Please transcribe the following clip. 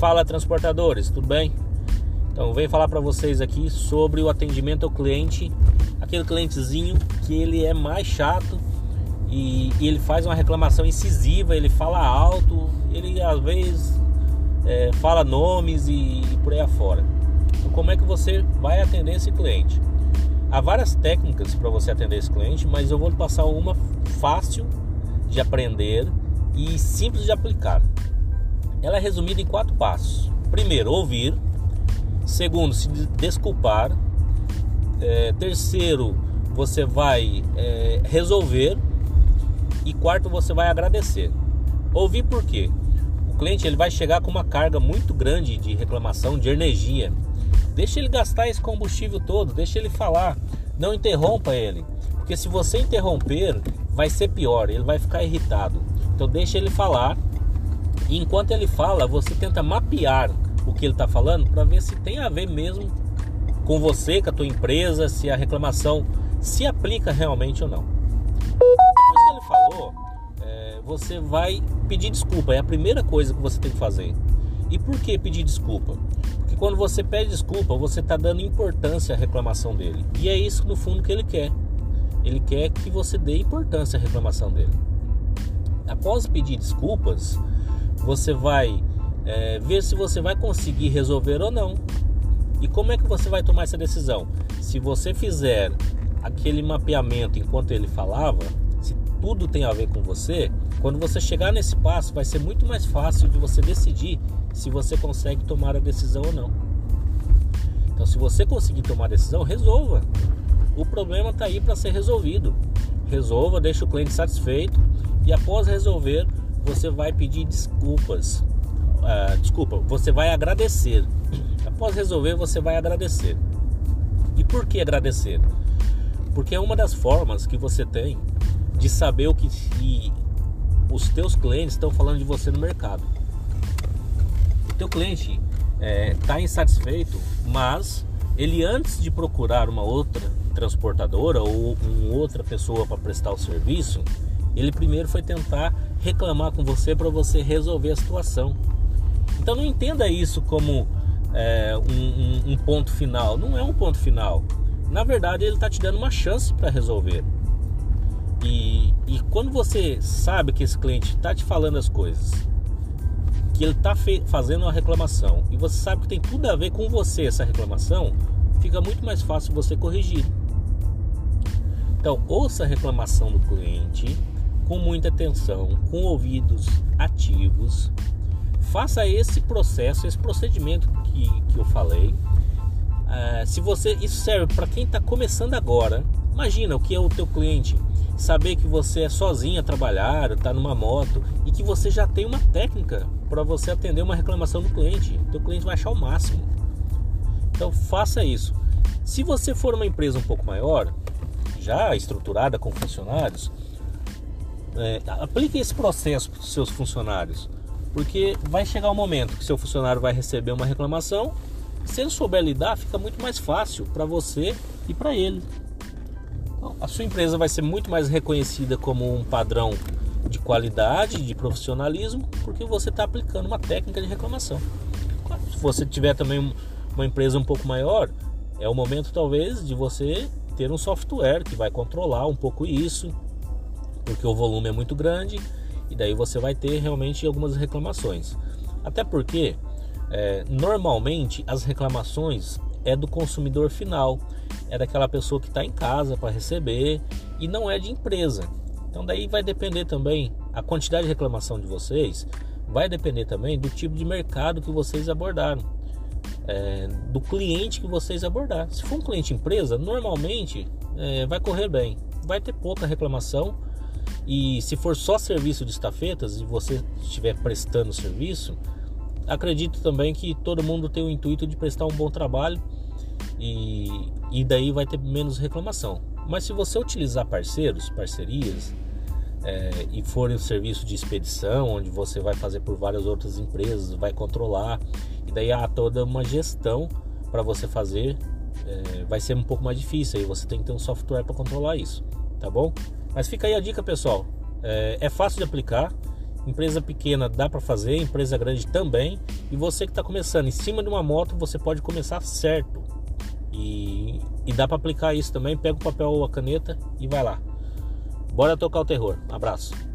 Fala transportadores, tudo bem? Então venho falar para vocês aqui sobre o atendimento ao cliente, aquele clientezinho que ele é mais chato e, e ele faz uma reclamação incisiva, ele fala alto, ele às vezes é, fala nomes e, e por aí afora. Então, como é que você vai atender esse cliente? Há várias técnicas para você atender esse cliente, mas eu vou passar uma fácil de aprender e simples de aplicar. Ela é resumida em quatro passos. Primeiro, ouvir. Segundo, se desculpar. É, terceiro, você vai é, resolver. E quarto, você vai agradecer. Ouvir por quê? O cliente ele vai chegar com uma carga muito grande de reclamação, de energia. Deixa ele gastar esse combustível todo, deixa ele falar. Não interrompa ele. Porque se você interromper, vai ser pior, ele vai ficar irritado. Então deixa ele falar. E enquanto ele fala, você tenta mapear o que ele está falando para ver se tem a ver mesmo com você, com a tua empresa, se a reclamação se aplica realmente ou não. Depois que ele falou, é, você vai pedir desculpa. É a primeira coisa que você tem que fazer. E por que pedir desculpa? Porque quando você pede desculpa, você está dando importância à reclamação dele. E é isso no fundo que ele quer. Ele quer que você dê importância à reclamação dele. Após pedir desculpas, você vai é, ver se você vai conseguir resolver ou não. E como é que você vai tomar essa decisão? Se você fizer aquele mapeamento enquanto ele falava, se tudo tem a ver com você, quando você chegar nesse passo, vai ser muito mais fácil de você decidir se você consegue tomar a decisão ou não. Então, se você conseguir tomar a decisão, resolva. O problema está aí para ser resolvido. Resolva, deixe o cliente satisfeito e após resolver, você vai pedir desculpas. Uh, desculpa, você vai agradecer. Após resolver, você vai agradecer. E por que agradecer? Porque é uma das formas que você tem de saber o que os teus clientes estão falando de você no mercado. O teu cliente está é, tá insatisfeito, mas ele antes de procurar uma outra transportadora ou uma outra pessoa para prestar o serviço, ele primeiro foi tentar reclamar com você para você resolver a situação. Então não entenda isso como é, um, um, um, ponto final. Não é um ponto final. Na verdade, ele está te dando uma chance para resolver. E, e quando você sabe que esse cliente está te falando as coisas, que ele está fazendo uma reclamação e você sabe que tem tudo a ver com você essa reclamação, fica muito mais fácil você corrigir. Então, ouça a reclamação do cliente com muita atenção, com ouvidos ativos. Faça esse processo, esse procedimento que, que eu falei. Uh, se você isso serve para quem está começando agora, imagina o que é o teu cliente saber que você é sozinho a trabalhar, está numa moto e que você já tem uma técnica para você atender uma reclamação do cliente. O teu cliente vai achar o máximo. Então faça isso. Se você for uma empresa um pouco maior, já estruturada com funcionários, é, aplique esse processo para os seus funcionários, porque vai chegar um momento que seu funcionário vai receber uma reclamação. Se ele souber lidar, fica muito mais fácil para você e para ele. Então, a sua empresa vai ser muito mais reconhecida como um padrão de qualidade, de profissionalismo, porque você está aplicando uma técnica de reclamação. Se você tiver também uma empresa um pouco maior, é o momento talvez de você ter um software que vai controlar um pouco isso, porque o volume é muito grande e daí você vai ter realmente algumas reclamações. Até porque é, normalmente as reclamações é do consumidor final, é daquela pessoa que está em casa para receber e não é de empresa. Então daí vai depender também a quantidade de reclamação de vocês, vai depender também do tipo de mercado que vocês abordaram é, do cliente que vocês abordar. Se for um cliente empresa, normalmente é, vai correr bem, vai ter pouca reclamação. E se for só serviço de estafetas e você estiver prestando serviço, acredito também que todo mundo tem o intuito de prestar um bom trabalho e, e daí vai ter menos reclamação. Mas se você utilizar parceiros, parcerias, é, e for um serviço de expedição, onde você vai fazer por várias outras empresas, vai controlar, e daí há toda uma gestão para você fazer, é, vai ser um pouco mais difícil, aí você tem que ter um software para controlar isso, tá bom? Mas fica aí a dica, pessoal, é, é fácil de aplicar Empresa pequena dá para fazer, empresa grande também. E você que está começando em cima de uma moto, você pode começar certo. E, e dá para aplicar isso também. Pega o papel ou a caneta e vai lá. Bora tocar o terror. Abraço.